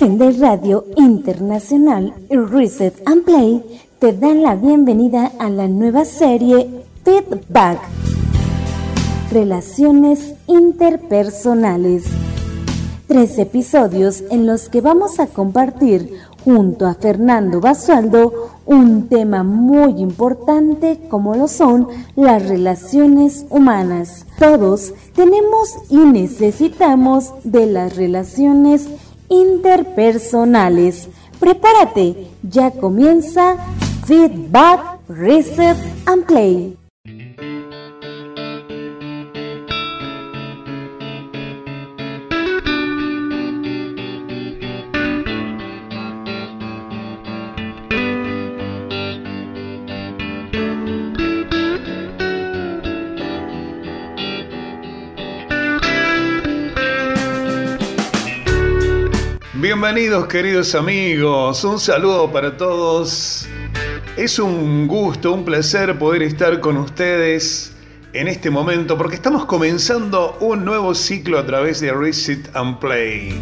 Seven Day Radio Internacional Reset and Play te dan la bienvenida a la nueva serie Feedback. Relaciones interpersonales. Tres episodios en los que vamos a compartir junto a Fernando Basualdo un tema muy importante como lo son las relaciones humanas. Todos tenemos y necesitamos de las relaciones interpersonales. Prepárate, ya comienza Feedback, Reset and Play. Bienvenidos queridos amigos, un saludo para todos. Es un gusto, un placer poder estar con ustedes en este momento porque estamos comenzando un nuevo ciclo a través de Reset and Play.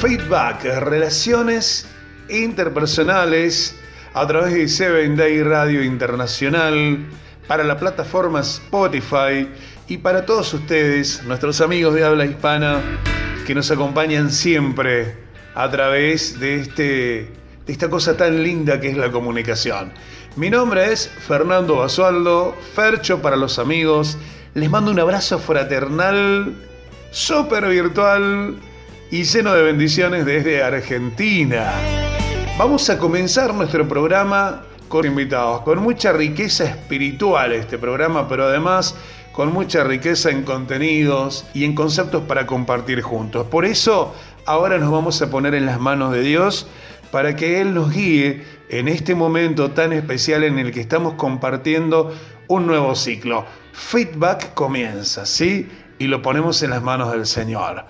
Feedback, relaciones interpersonales a través de Seven Day Radio Internacional para la plataforma Spotify y para todos ustedes, nuestros amigos de habla hispana que nos acompañan siempre a través de, este, de esta cosa tan linda que es la comunicación. Mi nombre es Fernando Basualdo, Fercho para los amigos. Les mando un abrazo fraternal, súper virtual y lleno de bendiciones desde Argentina. Vamos a comenzar nuestro programa con invitados, con mucha riqueza espiritual este programa, pero además con mucha riqueza en contenidos y en conceptos para compartir juntos. Por eso ahora nos vamos a poner en las manos de Dios para que Él nos guíe en este momento tan especial en el que estamos compartiendo un nuevo ciclo. Feedback comienza, ¿sí? Y lo ponemos en las manos del Señor.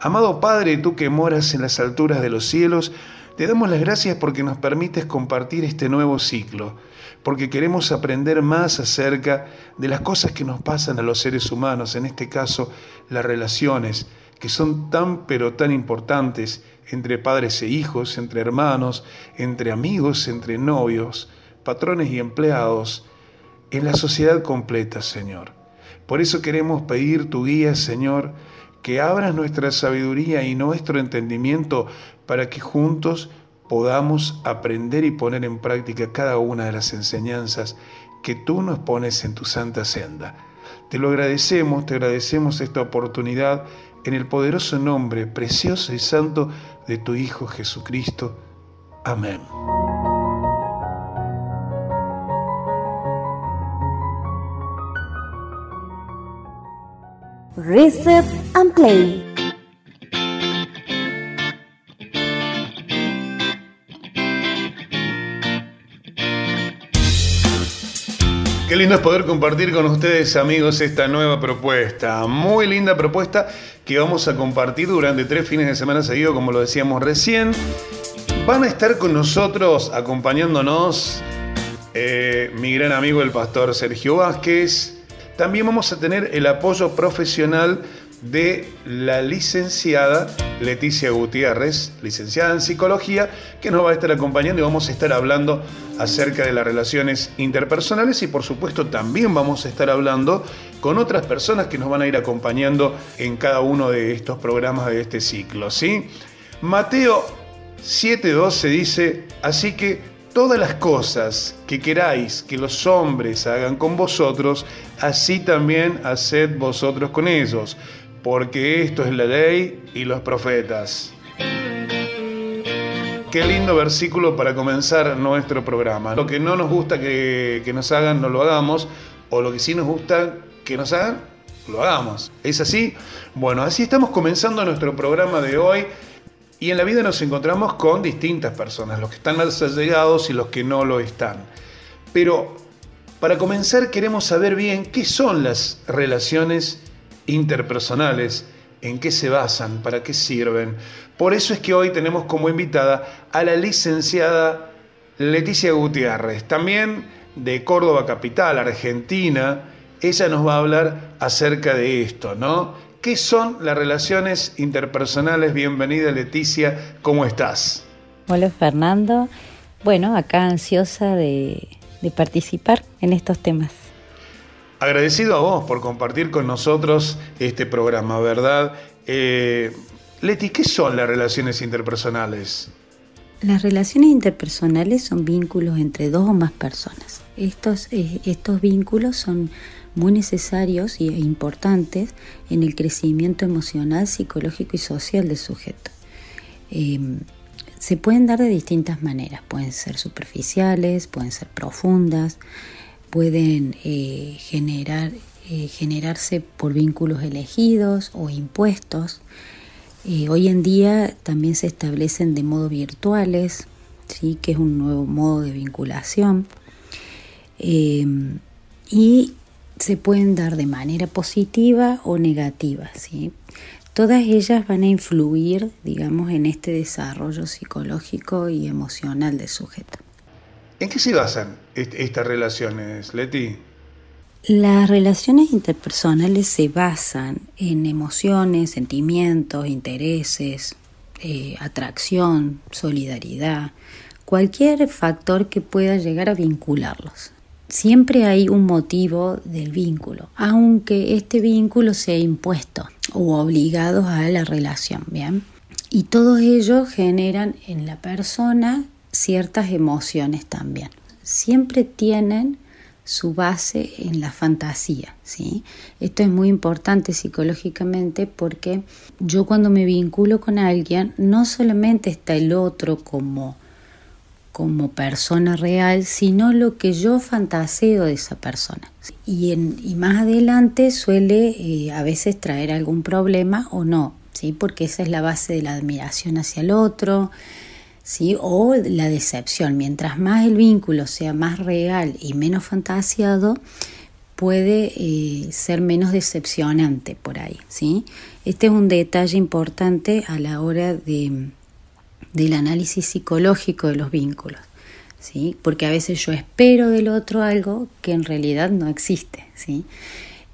Amado Padre, tú que moras en las alturas de los cielos, te damos las gracias porque nos permites compartir este nuevo ciclo, porque queremos aprender más acerca de las cosas que nos pasan a los seres humanos, en este caso las relaciones, que son tan pero tan importantes entre padres e hijos, entre hermanos, entre amigos, entre novios, patrones y empleados, en la sociedad completa, Señor. Por eso queremos pedir tu guía, Señor, que abras nuestra sabiduría y nuestro entendimiento para que juntos podamos aprender y poner en práctica cada una de las enseñanzas que tú nos pones en tu santa senda. Te lo agradecemos, te agradecemos esta oportunidad en el poderoso nombre precioso y santo de tu Hijo Jesucristo. Amén. Reset and Play. Lindo es poder compartir con ustedes, amigos, esta nueva propuesta. Muy linda propuesta que vamos a compartir durante tres fines de semana seguidos, como lo decíamos recién. Van a estar con nosotros, acompañándonos, eh, mi gran amigo el pastor Sergio Vázquez. También vamos a tener el apoyo profesional de la licenciada Leticia Gutiérrez, licenciada en psicología, que nos va a estar acompañando y vamos a estar hablando acerca de las relaciones interpersonales y por supuesto también vamos a estar hablando con otras personas que nos van a ir acompañando en cada uno de estos programas de este ciclo, ¿sí? Mateo 7:12 dice, así que todas las cosas que queráis que los hombres hagan con vosotros, así también haced vosotros con ellos porque esto es la ley y los profetas. Qué lindo versículo para comenzar nuestro programa. Lo que no nos gusta que, nos hagan, no lo hagamos, o lo que sí nos gusta que nos hagan, lo hagamos. ¿Es así? Bueno, así estamos comenzando nuestro programa de hoy. Y en la vida nos encontramos con distintas personas, los que están más allegados y los que no lo están. Pero para comenzar queremos saber bien qué son las relaciones interpersonales, en qué se basan, para qué sirven. Por eso es que hoy tenemos como invitada a la licenciada Leticia Gutiérrez, también de Córdoba Capital, Argentina, ella nos va a hablar acerca de esto, ¿no? ¿Qué son las relaciones interpersonales? Bienvenida Leticia, ¿cómo estás? Hola Fernando, bueno, acá ansiosa de, participar en estos temas. Agradecido a vos por compartir con nosotros este programa, ¿verdad? Eh, Leti, ¿qué son las relaciones interpersonales? Las relaciones interpersonales son vínculos entre dos o más personas. Estos, eh, estos vínculos son muy necesarios e importantes en el crecimiento emocional, psicológico y social del sujeto. Em, se pueden dar de distintas maneras, pueden ser superficiales, pueden ser profundas, pueden eh, generar, eh, generarse por vínculos elegidos o impuestos. Eh, hoy en día también se establecen de modo virtuales, ¿sí? que es un nuevo modo de vinculación. Y se pueden dar de manera positiva o negativa. ¿sí? Todas ellas van a influir, digamos, en este desarrollo psicológico y emocional del sujeto. ¿En qué se basan estas relaciones, Leti? Las relaciones interpersonales se basan en emociones, sentimientos, intereses, eh, atracción, solidaridad, cualquier factor que pueda llegar a vincularlos. Siempre hay un motivo del vínculo, aunque este vínculo sea impuesto o obligado a la relación, ¿bien? Y todos ellos generan en la persona ciertas emociones también. Siempre tienen su base en la fantasía. ¿sí? Esto es muy importante psicológicamente porque yo cuando me vinculo con alguien no solamente está el otro como, como persona real, sino lo que yo fantaseo de esa persona. Y, en, y más adelante suele eh, a veces traer algún problema o no, ¿sí? porque esa es la base de la admiración hacia el otro o la decepción. Mientras más el vínculo sea más real y menos fantasiado, puede eh, ser menos decepcionante por ahí. ¿sí? Este es un detalle importante a la hora de, del análisis psicológico de los vínculos. ¿sí? Porque a veces yo espero del otro algo que en realidad no existe. ¿sí?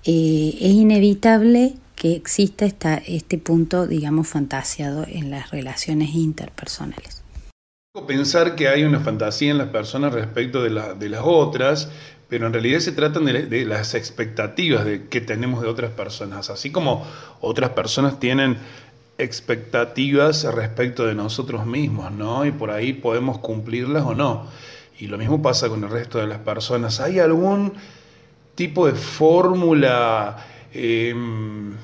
Eh, es inevitable que exista este punto, digamos, fantasiado en las relaciones interpersonales. Pensar que hay una fantasía en las personas respecto de, las otras, pero en realidad se tratan de, las expectativas de, que tenemos de otras personas, así como otras personas tienen expectativas respecto de nosotros mismos, ¿no? Y por ahí podemos cumplirlas o no. Y lo mismo pasa con el resto de las personas. ¿Hay algún tipo de fórmula? Em,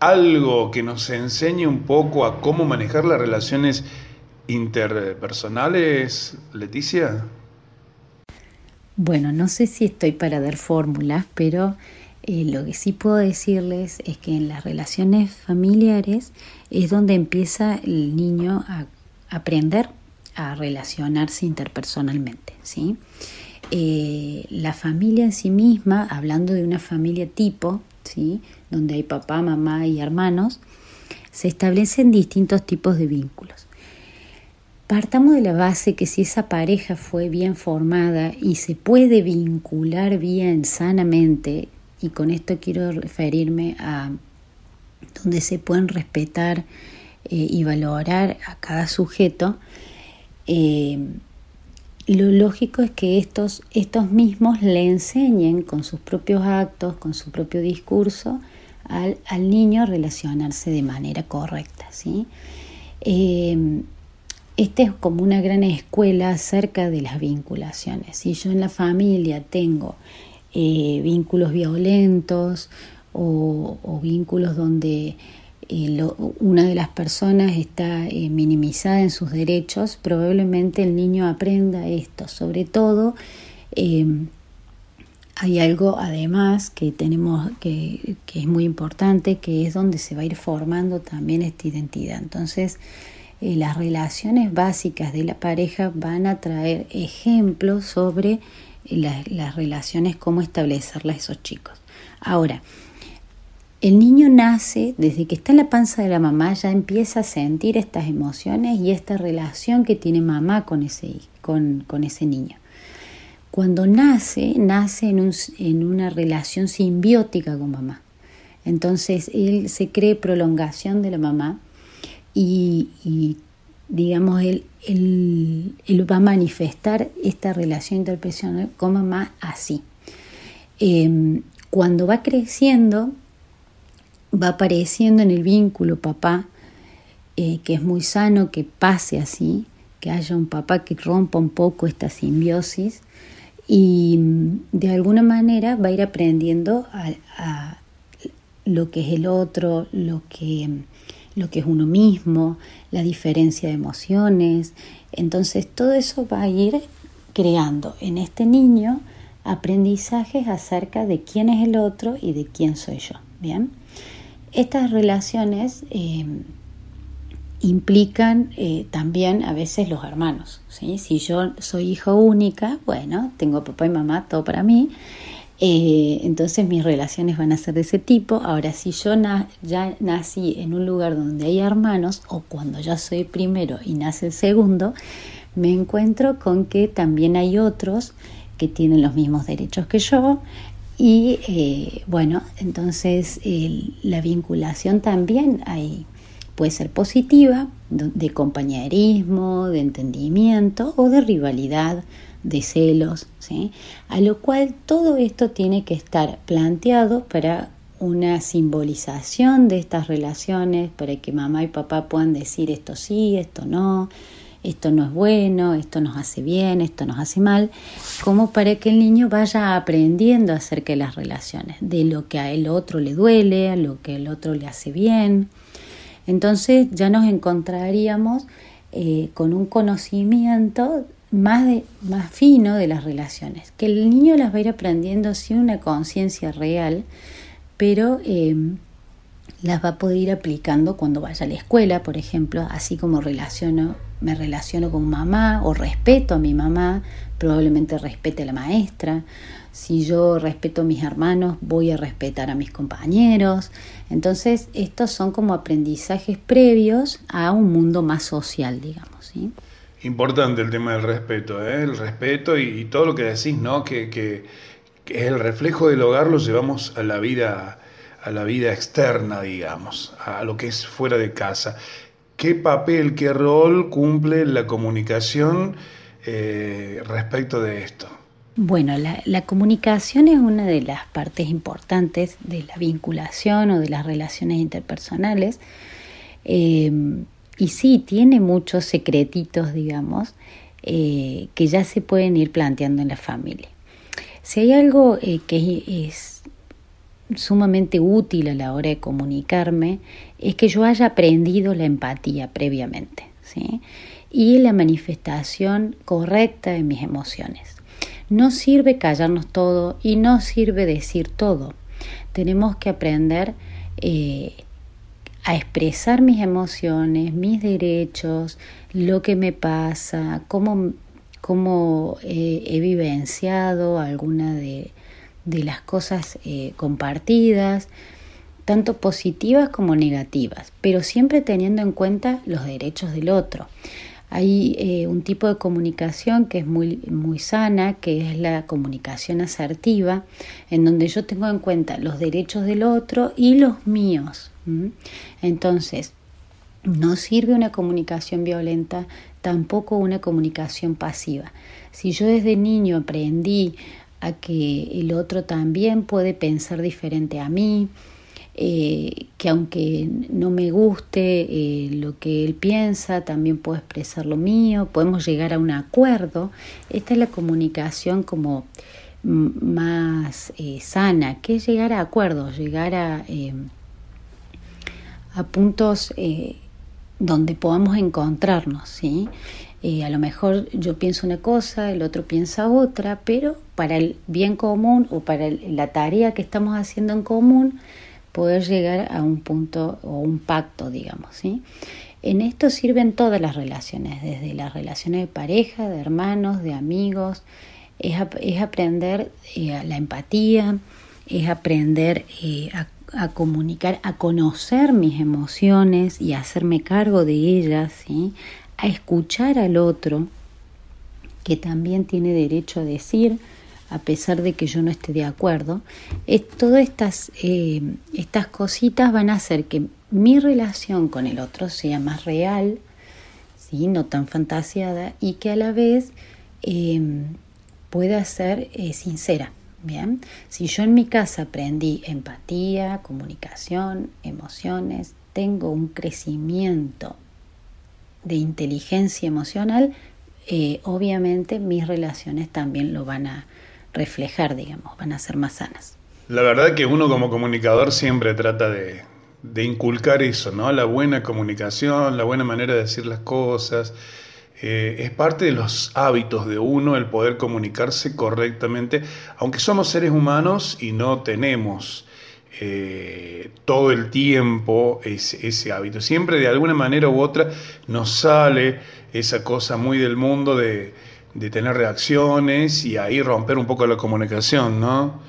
algo que nos enseñe un poco a cómo manejar las relaciones interpersonales, Leticia? Bueno, no sé si estoy para dar fórmulas, pero eh, lo que sí puedo decirles es que en las relaciones familiares es donde empieza el niño a aprender a relacionarse interpersonalmente. ¿sí? Eh, la familia en sí misma, hablando de una familia tipo, donde hay papá, mamá y hermanos, se establecen distintos tipos de vínculos. Partamos de la base que si esa pareja fue bien formada y se puede vincular bien, sanamente, y con esto quiero referirme a donde se pueden respetar eh, y valorar a cada sujeto, eh, lo lógico es que estos, estos mismos le enseñen con sus propios actos, con su propio discurso, al, niño a relacionarse de manera correcta. ¿sí? Eh, esta es como una gran escuela acerca de las vinculaciones. Si yo en la familia tengo eh, vínculos violentos o vínculos donde una de las personas está eh, minimizada en sus derechos, probablemente el niño aprenda esto. Sobre todo, em, hay algo además que tenemos que, que, es muy importante, que es donde se va a ir formando también esta identidad. Entonces, eh, las relaciones básicas de la pareja van a traer ejemplos sobre las relaciones, cómo establecerlas a esos chicos. Ahora, el niño nace, desde que está en la panza de la mamá, ya empieza a sentir estas emociones y esta relación que tiene mamá con ese, con, ese niño. cuando nace, nace en, en una relación simbiótica con mamá. Entonces él se cree prolongación de la mamá y, digamos, él, va a manifestar esta relación interpersonal con mamá así. Em, cuando va creciendo, va apareciendo en el vínculo papá, eh, que es muy sano que pase así, que haya un papá que rompa un poco esta simbiosis y mm, de alguna manera va a ir aprendiendo a, lo que es el otro, lo que, lo que es uno mismo, la diferencia de emociones. Entonces todo eso va a ir creando en este niño aprendizajes acerca de quién es el otro y de quién soy yo. Bien, estas relaciones eh, implican eh, también a veces los hermanos. Si yo soy hijo única, bueno, tengo papá y mamá, todo para mí, eh, entonces mis relaciones van a ser de ese tipo. Ahora, si yo ya nací en un lugar donde hay hermanos, o cuando ya soy primero y nace el segundo, me encuentro con que también hay otros que tienen los mismos derechos que yo. Y eh, bueno, entonces la vinculación también hay Puede ser positiva, de compañerismo, de entendimiento o de rivalidad, de celos, ¿sí? a lo cual todo esto tiene que estar planteado para una simbolización de estas relaciones, para que mamá y papá puedan decir esto sí, esto no, esto no es bueno, esto nos hace bien, esto nos hace mal, como para que el niño vaya aprendiendo acerca de las relaciones, de lo que a el otro le duele, a lo que el otro le hace bien. Entonces ya nos encontraríamos eh, con un conocimiento más, más fino de las relaciones, que el niño las va a ir aprendiendo sin una conciencia real, pero em, las va a poder ir aplicando cuando vaya a la escuela, por ejemplo, así como relaciono, me relaciono con mamá o respeto a mi mamá, probablemente respete a la maestra. Si yo respeto a mis hermanos, voy a respetar a mis compañeros. Entonces, estos son como aprendizajes previos a un mundo más social, digamos. ¿sí? Importante el tema del respeto, ¿eh? el respeto y, todo lo que decís, ¿no? Que, que, es el reflejo del hogar, lo llevamos a la vida a la vida externa, digamos, a lo que es fuera de casa. ¿Qué papel, qué rol cumple la comunicación eh, respecto de esto? Bueno, la, comunicación es una de las partes importantes de la vinculación o de las relaciones interpersonales. Eh, y sí, tiene muchos secretitos, digamos, eh, que ya se pueden ir planteando en la familia. Si hay algo que es sumamente útil a la hora de comunicarme, es que yo haya aprendido la empatía previamente, ¿sí? Y la manifestación correcta de mis emociones. No sirve callarnos todo y no sirve decir todo. Tenemos que aprender eh, a expresar mis emociones, mis derechos, lo que me pasa, cómo, cómo eh, he vivenciado alguna de, las cosas eh, compartidas, tanto positivas como negativas, pero siempre teniendo en cuenta los derechos del otro. Hay eh, un tipo de comunicación que es muy, muy sana, que es la comunicación asertiva, en donde yo tengo en cuenta los derechos del otro y los míos. Entonces, no sirve una comunicación violenta, tampoco una comunicación pasiva. Si yo desde niño aprendí a que el otro también puede pensar diferente a mí, eh, que aunque no me guste eh, lo que él piensa, también puedo expresar lo mío, podemos llegar a un acuerdo. Esta es la comunicación como más eh, sana, que es llegar a acuerdos, llegar a, a puntos donde podamos encontrarnos, ¿sí? A lo mejor yo pienso una cosa, el otro piensa otra, pero para el bien común o para la tarea que estamos haciendo en común, poder llegar a un punto o un pacto, digamos. ¿sí? En esto sirven todas las relaciones, desde las relaciones de pareja, de hermanos, de amigos, es, es aprender eh, la empatía, es aprender eh, a, a, comunicar, a conocer mis emociones y hacerme cargo de ellas, ¿sí? A escuchar al otro, que también tiene derecho a decir, a pesar de que yo no esté de acuerdo, todas estas, eh, estas cositas van a hacer que mi relación con el otro sea más real, ¿sí? no tan fantasiada, y que a la vez eh, pueda ser eh, sincera. Bien, si yo en mi casa aprendí empatía, comunicación, emociones, tengo un crecimiento de inteligencia emocional, obviamente mis relaciones también lo van a, reflejar, digamos, van a ser más sanas. La verdad que uno como comunicador siempre trata de, inculcar eso, ¿no? La buena comunicación, la buena manera de decir las cosas. Eh, es parte de los hábitos de uno el poder comunicarse correctamente, aunque somos seres humanos y no tenemos eh, todo el tiempo ese, hábito. Siempre de alguna manera u otra nos sale esa cosa muy del mundo de, de tener reacciones y ahí romper un poco la comunicación, ¿no?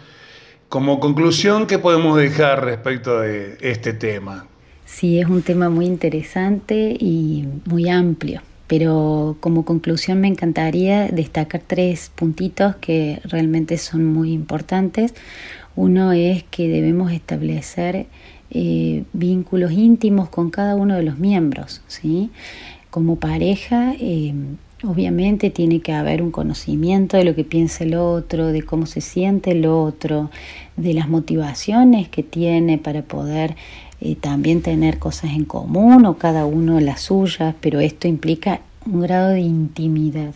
Como conclusión, ¿qué podemos dejar respecto de este tema? Sí, es un tema muy interesante y muy amplio, pero como conclusión me encantaría destacar tres puntitos que realmente son muy importantes. Uno es que debemos establecer eh, vínculos íntimos con cada uno de los miembros, ¿sí? Como pareja, eh, Obviamente tiene que haber un conocimiento de lo que piensa el otro, de cómo se siente el otro, de las motivaciones que tiene para poder eh, también tener cosas en común o cada uno las suyas, pero esto implica un grado de intimidad.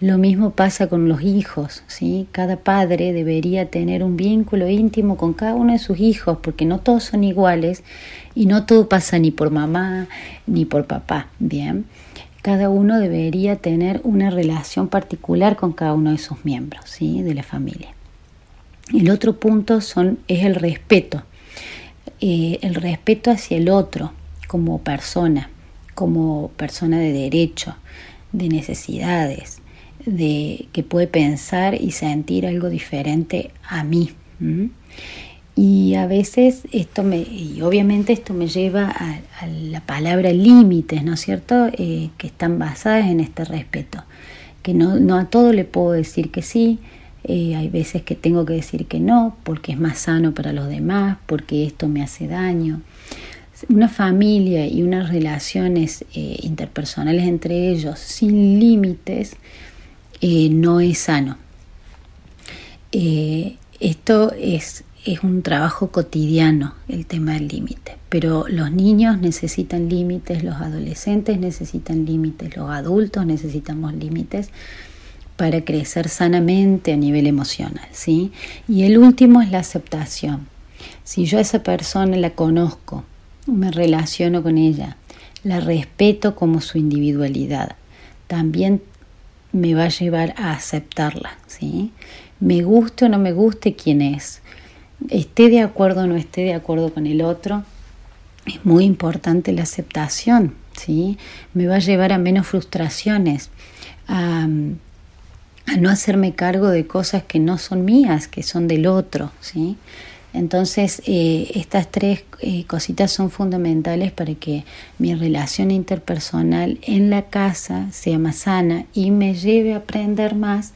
Lo mismo pasa con los hijos, ¿sí? Cada padre debería tener un vínculo íntimo con cada uno de sus hijos, porque no todos son iguales y no todo pasa ni por mamá ni por papá, ¿bien? cada uno debería tener una relación particular con cada uno de sus miembros ¿sí? de la familia. El otro punto son, es el respeto, eh, el respeto hacia el otro como persona, como persona de derecho, de necesidades, de que puede pensar y sentir algo diferente a mí. Y a veces esto me, y obviamente esto me lleva a, la palabra límites, ¿no es cierto? Eh, que están basadas en este respeto. Que no, no a todo le puedo decir que sí, eh, hay veces que tengo que decir que no, porque es más sano para los demás, porque esto me hace daño. Una familia y unas relaciones eh, interpersonales entre ellos sin límites no es sano. esto es es un trabajo cotidiano el tema del límite, pero los niños necesitan límites, los adolescentes necesitan límites, los adultos necesitamos límites para crecer sanamente a nivel emocional, ¿sí? Y el último es la aceptación. Si yo a esa persona la conozco, me relaciono con ella, la respeto como su individualidad, también me va a llevar a aceptarla, ¿sí? Me guste o no me guste quién es, esté de acuerdo o no esté de acuerdo con el otro, es muy importante la aceptación, ¿sí? Me va a llevar a menos frustraciones, a, no hacerme cargo de cosas que no son mías, que son del otro, ¿sí? Entonces, eh, estas tres eh, cositas son fundamentales para que mi relación interpersonal en la casa sea más sana y me lleve a aprender más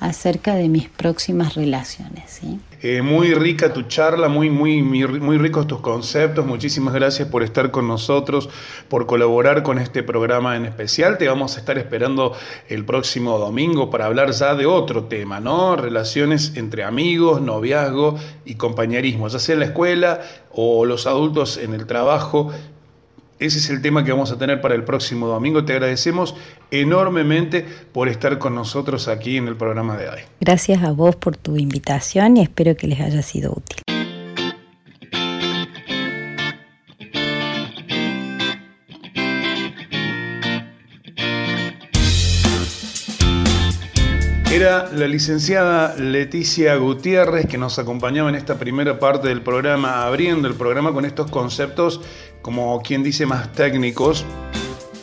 acerca de mis próximas relaciones. Eh, muy rica tu charla, muy, muy, muy, ricos tus conceptos. Muchísimas gracias por estar con nosotros, por colaborar con este programa en especial. Te vamos a estar esperando el próximo domingo para hablar ya de otro tema, ¿no? Relaciones entre amigos, noviazgo y compañerismo, ya sea en la escuela o los adultos en el trabajo. Ese es el tema que vamos a tener para el próximo domingo. Te agradecemos enormemente por estar con nosotros aquí en el programa de hoy. Gracias a vos por tu invitación y espero que les haya sido útil. Era la licenciada Leticia Gutiérrez que nos acompañaba en esta primera parte del programa, abriendo el programa con estos conceptos como quien dice más técnicos,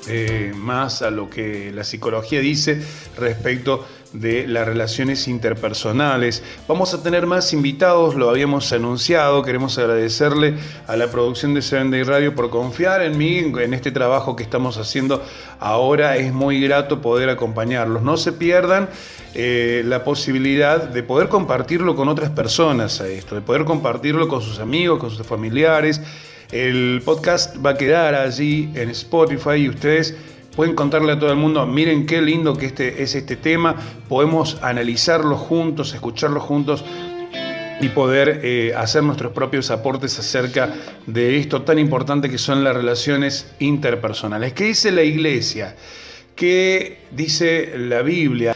eh, más a lo que la psicología dice respecto de las relaciones interpersonales. Vamos a tener más invitados, lo habíamos anunciado, queremos agradecerle a la producción de Seven Day Radio por confiar en mí, en este trabajo que estamos haciendo ahora, es muy grato poder acompañarlos. No se pierdan eh, la posibilidad de poder compartirlo con otras personas a esto, de poder compartirlo con sus amigos, con sus familiares. El podcast va a quedar allí en Spotify y ustedes pueden contarle a todo el mundo, miren qué lindo que este, es este tema, podemos analizarlo juntos, escucharlo juntos y poder eh, hacer nuestros propios aportes acerca de esto tan importante que son las relaciones interpersonales. ¿Qué dice la iglesia? ¿Qué dice la Biblia?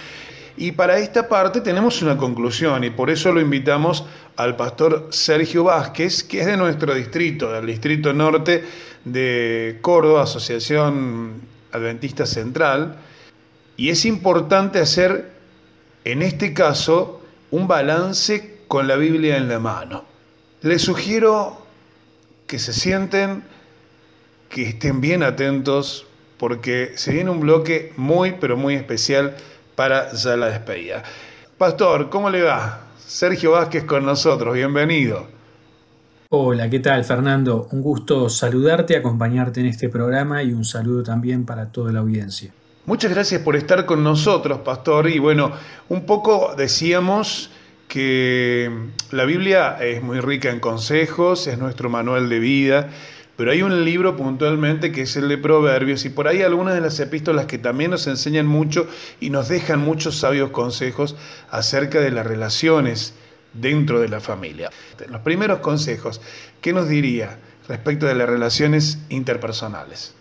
Y para esta parte tenemos una conclusión y por eso lo invitamos al pastor Sergio Vázquez, que es de nuestro distrito, del distrito norte de Córdoba, Asociación Adventista Central, y es importante hacer, en este caso, un balance con la Biblia en la mano. Les sugiero que se sienten, que estén bien atentos, porque se viene un bloque muy, pero muy especial para ya la despedida. Pastor, ¿cómo le va? Sergio Vázquez con nosotros, bienvenido. Hola, ¿qué tal Fernando? Un gusto saludarte, acompañarte en este programa y un saludo también para toda la audiencia. Muchas gracias por estar con nosotros, Pastor. Y bueno, un poco decíamos que la Biblia es muy rica en consejos, es nuestro manual de vida, pero hay un libro puntualmente que es el de Proverbios y por ahí algunas de las epístolas que también nos enseñan mucho y nos dejan muchos sabios consejos acerca de las relaciones dentro de la familia. Los primeros consejos, ¿qué nos diría respecto de las relaciones interpersonales?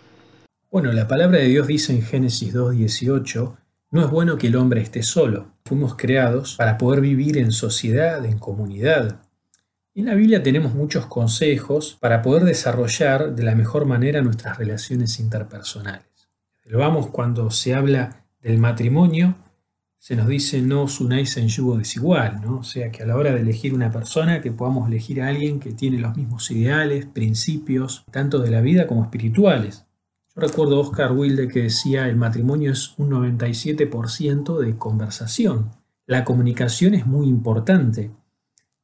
Bueno, la palabra de Dios dice en Génesis 2.18, no es bueno que el hombre esté solo. Fuimos creados para poder vivir en sociedad, en comunidad. En la Biblia tenemos muchos consejos para poder desarrollar de la mejor manera nuestras relaciones interpersonales. Lo vamos cuando se habla del matrimonio, se nos dice no os unáis en yugo desigual, ¿no? O sea que a la hora de elegir una persona, que podamos elegir a alguien que tiene los mismos ideales, principios, tanto de la vida como espirituales. Yo recuerdo a Oscar Wilde que decía el matrimonio es un 97% de conversación. La comunicación es muy importante.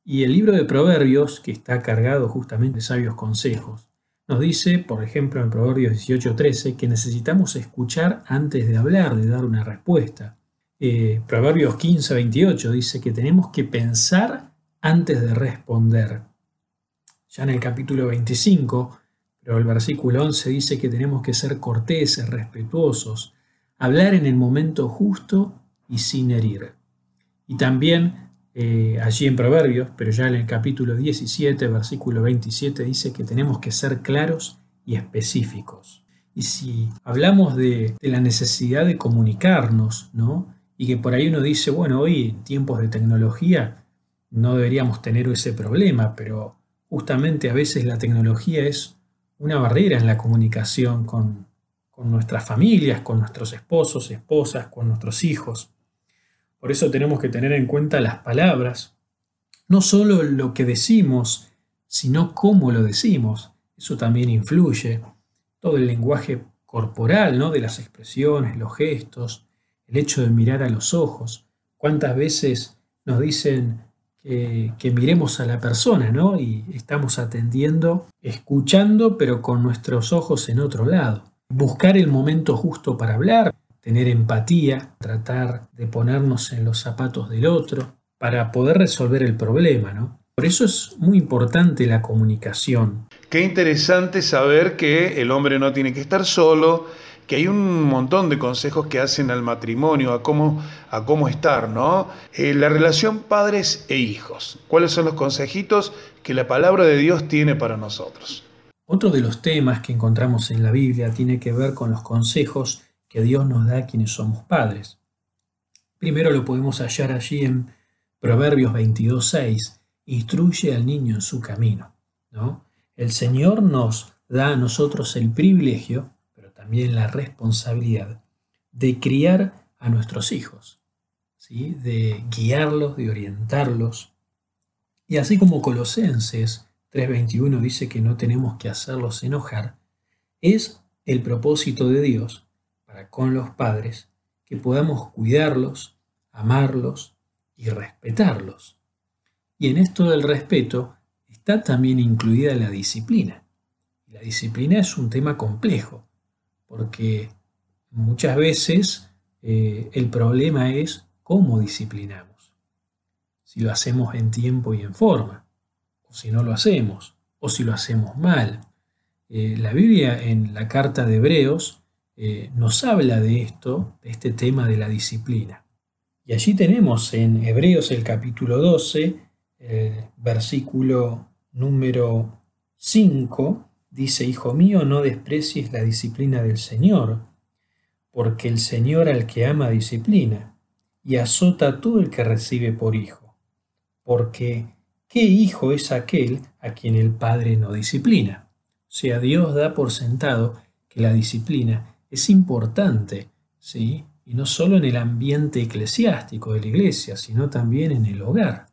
Y el libro de Proverbios, que está cargado justamente de sabios consejos, nos dice, por ejemplo, en Proverbios 18:13, que necesitamos escuchar antes de hablar, de dar una respuesta. Eh, Proverbios 15, 28 dice que tenemos que pensar antes de responder. Ya en el capítulo 25, pero el versículo 11 dice que tenemos que ser corteses, respetuosos, hablar en el momento justo y sin herir. Y también eh, allí en Proverbios, pero ya en el capítulo 17, versículo 27, dice que tenemos que ser claros y específicos. Y si hablamos de, de la necesidad de comunicarnos, ¿no? Y que por ahí uno dice, bueno, hoy en tiempos de tecnología no deberíamos tener ese problema, pero justamente a veces la tecnología es una barrera en la comunicación con, nuestras familias, con nuestros esposos, esposas, con nuestros hijos. Por eso tenemos que tener en cuenta las palabras, no solo lo que decimos, sino cómo lo decimos. Eso también influye. Todo el lenguaje corporal, ¿no? de las expresiones, los gestos, el hecho de mirar a los ojos. ¿Cuántas veces nos dicen que, miremos a la persona, ¿no? Y estamos atendiendo, escuchando, pero con nuestros ojos en otro lado. Buscar el momento justo para hablar, tener empatía, tratar de ponernos en los zapatos del otro para poder resolver el problema, ¿no? Por eso es muy importante la comunicación. Qué interesante saber que el hombre no tiene que estar solo, que hay un montón de consejos que hacen al matrimonio, a cómo, a cómo estar, ¿no? Eh, la relación padres e hijos. ¿Cuáles son los consejitos que la palabra de Dios tiene para nosotros? Otro de los temas que encontramos en la Biblia tiene que ver con los consejos que Dios nos da a quienes somos padres. Primero lo podemos hallar allí en Proverbios 22.6, instruye al niño en su camino. ¿no? El Señor nos da a nosotros el privilegio también la responsabilidad de criar a nuestros hijos, ¿sí? de guiarlos, de orientarlos. Y así como Colosenses 3:21 dice que no tenemos que hacerlos enojar, es el propósito de Dios para con los padres, que podamos cuidarlos, amarlos y respetarlos. Y en esto del respeto está también incluida la disciplina. La disciplina es un tema complejo, porque muchas veces eh, el problema es cómo disciplinamos. Si lo hacemos en tiempo y en forma, o si no lo hacemos, o si lo hacemos mal. Eh, la Biblia en la carta de Hebreos eh, nos habla de esto, de este tema de la disciplina. Y allí tenemos en Hebreos el capítulo 12, versículo número 5, dice, Hijo mío, no desprecies la disciplina del Señor, porque el Señor al que ama disciplina, y azota a todo el que recibe por hijo. Porque, ¿qué hijo es aquel a quien el Padre no disciplina? O sea, Dios da por sentado que la disciplina es importante, ¿sí? Y no solo en el ambiente eclesiástico de la iglesia, sino también en el hogar.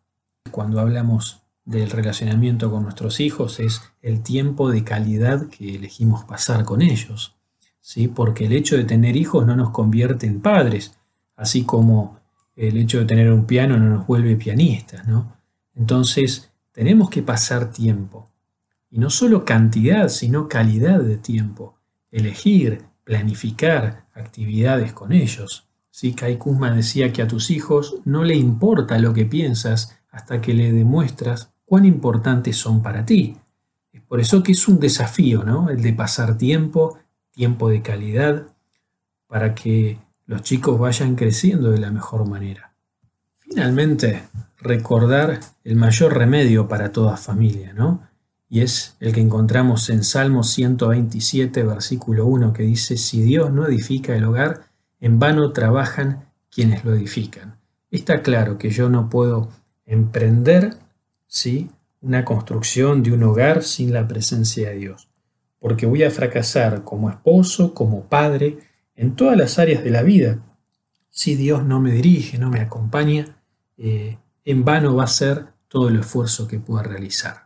Cuando hablamos del relacionamiento con nuestros hijos es el tiempo de calidad que elegimos pasar con ellos. ¿sí? Porque el hecho de tener hijos no nos convierte en padres, así como el hecho de tener un piano no nos vuelve pianistas. ¿no? Entonces, tenemos que pasar tiempo. Y no solo cantidad, sino calidad de tiempo. Elegir, planificar actividades con ellos. ¿Sí? Kai Kuzma decía que a tus hijos no le importa lo que piensas hasta que le demuestras cuán importantes son para ti. Es por eso que es un desafío, ¿no? El de pasar tiempo, tiempo de calidad, para que los chicos vayan creciendo de la mejor manera. Finalmente, recordar el mayor remedio para toda familia, ¿no? Y es el que encontramos en Salmo 127, versículo 1, que dice, si Dios no edifica el hogar, en vano trabajan quienes lo edifican. Está claro que yo no puedo emprender ¿sí? una construcción de un hogar sin la presencia de Dios, porque voy a fracasar como esposo, como padre, en todas las áreas de la vida. Si Dios no me dirige, no me acompaña, eh, en vano va a ser todo el esfuerzo que pueda realizar.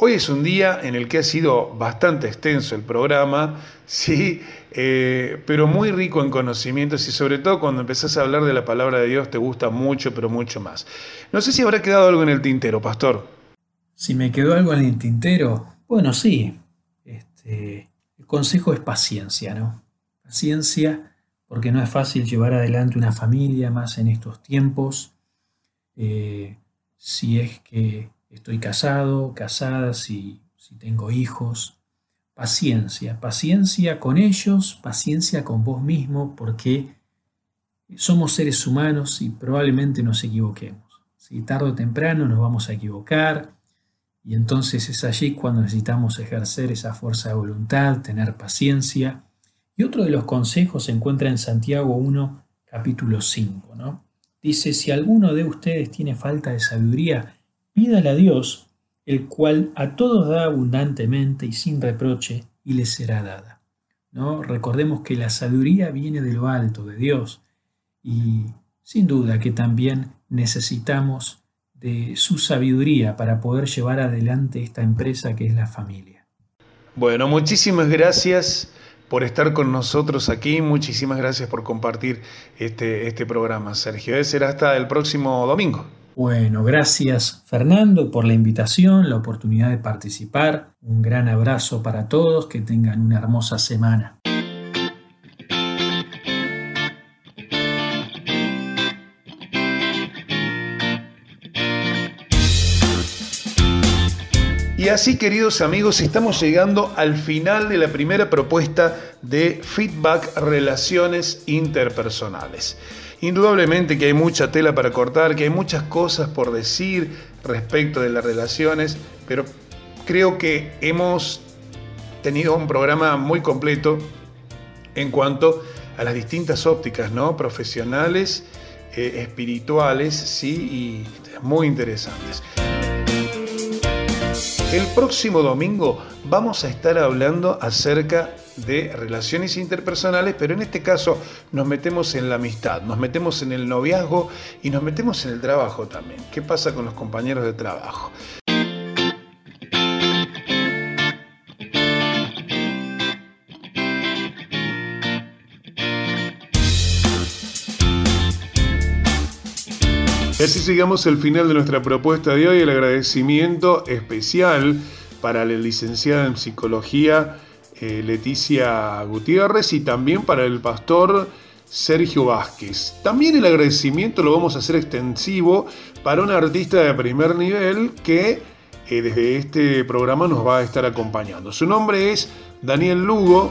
Hoy es un día en el que ha sido bastante extenso el programa, sí, eh, pero muy rico en conocimientos y sobre todo cuando empezás a hablar de la palabra de Dios te gusta mucho, pero mucho más. No sé si habrá quedado algo en el tintero, pastor. Si me quedó algo en el tintero, bueno, sí. Este, el consejo es paciencia, ¿no? Paciencia, porque no es fácil llevar adelante una familia más en estos tiempos. Eh, si es que estoy casado, casada, si, si tengo hijos. Paciencia, paciencia con ellos, paciencia con vos mismo, porque somos seres humanos y probablemente nos equivoquemos. Si tarde o temprano nos vamos a equivocar y entonces es allí cuando necesitamos ejercer esa fuerza de voluntad, tener paciencia. Y otro de los consejos se encuentra en Santiago 1, capítulo 5. ¿no? Dice, si alguno de ustedes tiene falta de sabiduría, Pídale a Dios, el cual a todos da abundantemente y sin reproche, y les será dada. ¿No? Recordemos que la sabiduría viene de lo alto, de Dios, y sin duda que también necesitamos de su sabiduría para poder llevar adelante esta empresa que es la familia. Bueno, muchísimas gracias por estar con nosotros aquí, muchísimas gracias por compartir este, este programa, Sergio. Será hasta el próximo domingo. Bueno, gracias Fernando por la invitación, la oportunidad de participar. Un gran abrazo para todos, que tengan una hermosa semana. Y así, queridos amigos, estamos llegando al final de la primera propuesta de feedback relaciones interpersonales. Indudablemente que hay mucha tela para cortar, que hay muchas cosas por decir respecto de las relaciones, pero creo que hemos tenido un programa muy completo en cuanto a las distintas ópticas, ¿no? Profesionales, eh, espirituales, sí, y muy interesantes. El próximo domingo vamos a estar hablando acerca de relaciones interpersonales, pero en este caso nos metemos en la amistad, nos metemos en el noviazgo y nos metemos en el trabajo también. ¿Qué pasa con los compañeros de trabajo? Y así llegamos al final de nuestra propuesta de hoy. El agradecimiento especial para la licenciada en psicología eh, Leticia Gutiérrez y también para el pastor Sergio Vázquez. También el agradecimiento lo vamos a hacer extensivo para un artista de primer nivel que eh, desde este programa nos va a estar acompañando. Su nombre es Daniel Lugo.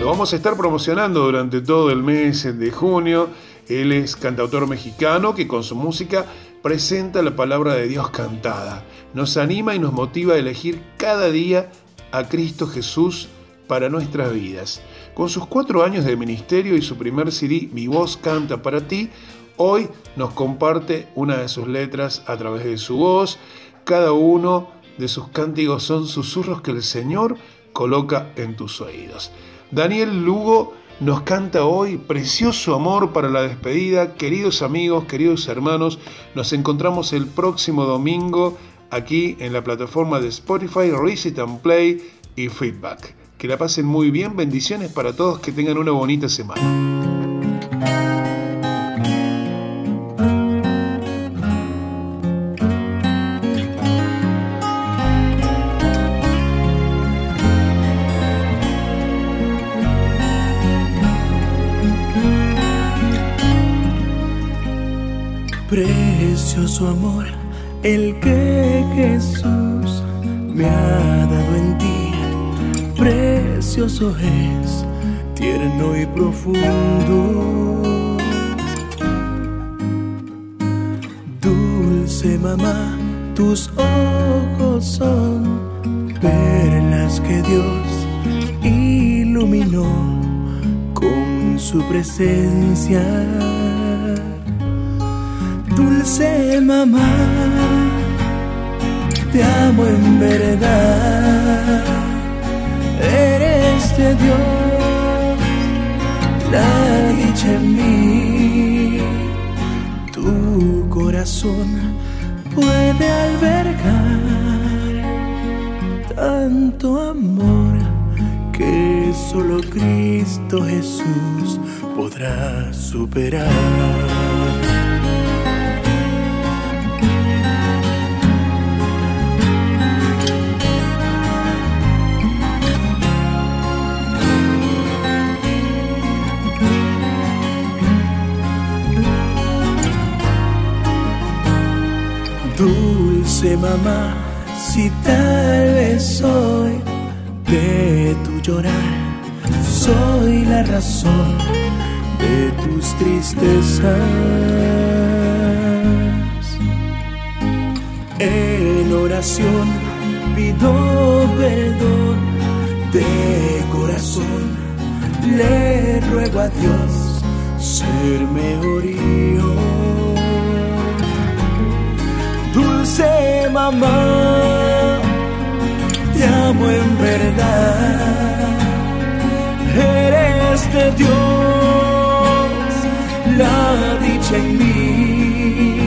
Lo vamos a estar promocionando durante todo el mes de junio. Él es cantautor mexicano que con su música presenta la palabra de Dios cantada. Nos anima y nos motiva a elegir cada día a Cristo Jesús para nuestras vidas. Con sus cuatro años de ministerio y su primer CD, Mi voz canta para ti, hoy nos comparte una de sus letras a través de su voz. Cada uno de sus cánticos son susurros que el Señor coloca en tus oídos. Daniel Lugo nos canta hoy Precioso Amor para la despedida. Queridos amigos, queridos hermanos, nos encontramos el próximo domingo aquí en la plataforma de Spotify, Reset and Play y Feedback. Que la pasen muy bien, bendiciones para todos, que tengan una bonita semana. Precioso amor, el que Jesús me ha dado precioso es, tierno y profundo. Dulce mamá, tus ojos son perlas que Dios iluminó con su presencia. Dulce mamá, te amo en verdad eres de Dios, la dicha en mí, tu corazón puede albergar tanto amor que solo Cristo Jesús podrá superar. Mamá, si tal vez soy de tu llorar, soy la razón de tus tristezas. En oración pido perdón de corazón, le ruego a Dios ser mejor dulce mamá, te amo en verdad, eres de Dios, la dicha en mí,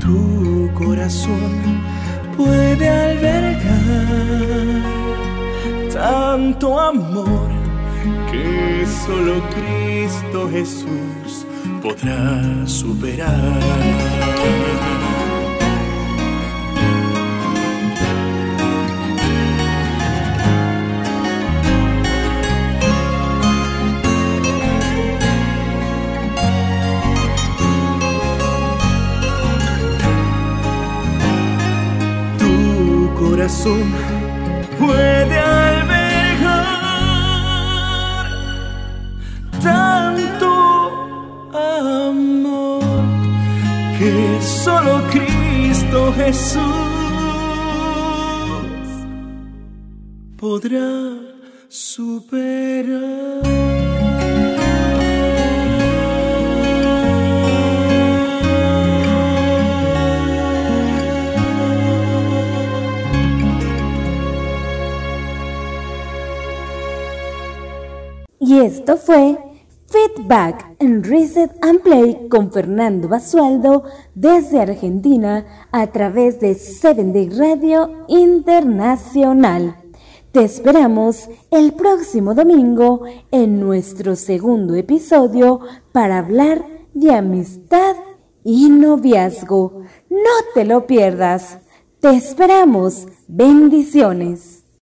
tu corazón puede albergar tanto amor que solo Cristo Jesús podrá superar. Puede albergar tanto amor que solo Cristo Jesús podrá superar. Esto fue Feedback en Reset and Play con Fernando Basualdo desde Argentina a través de Seven Day Radio Internacional. Te esperamos el próximo domingo en nuestro segundo episodio para hablar de amistad y noviazgo. No te lo pierdas. Te esperamos. Bendiciones.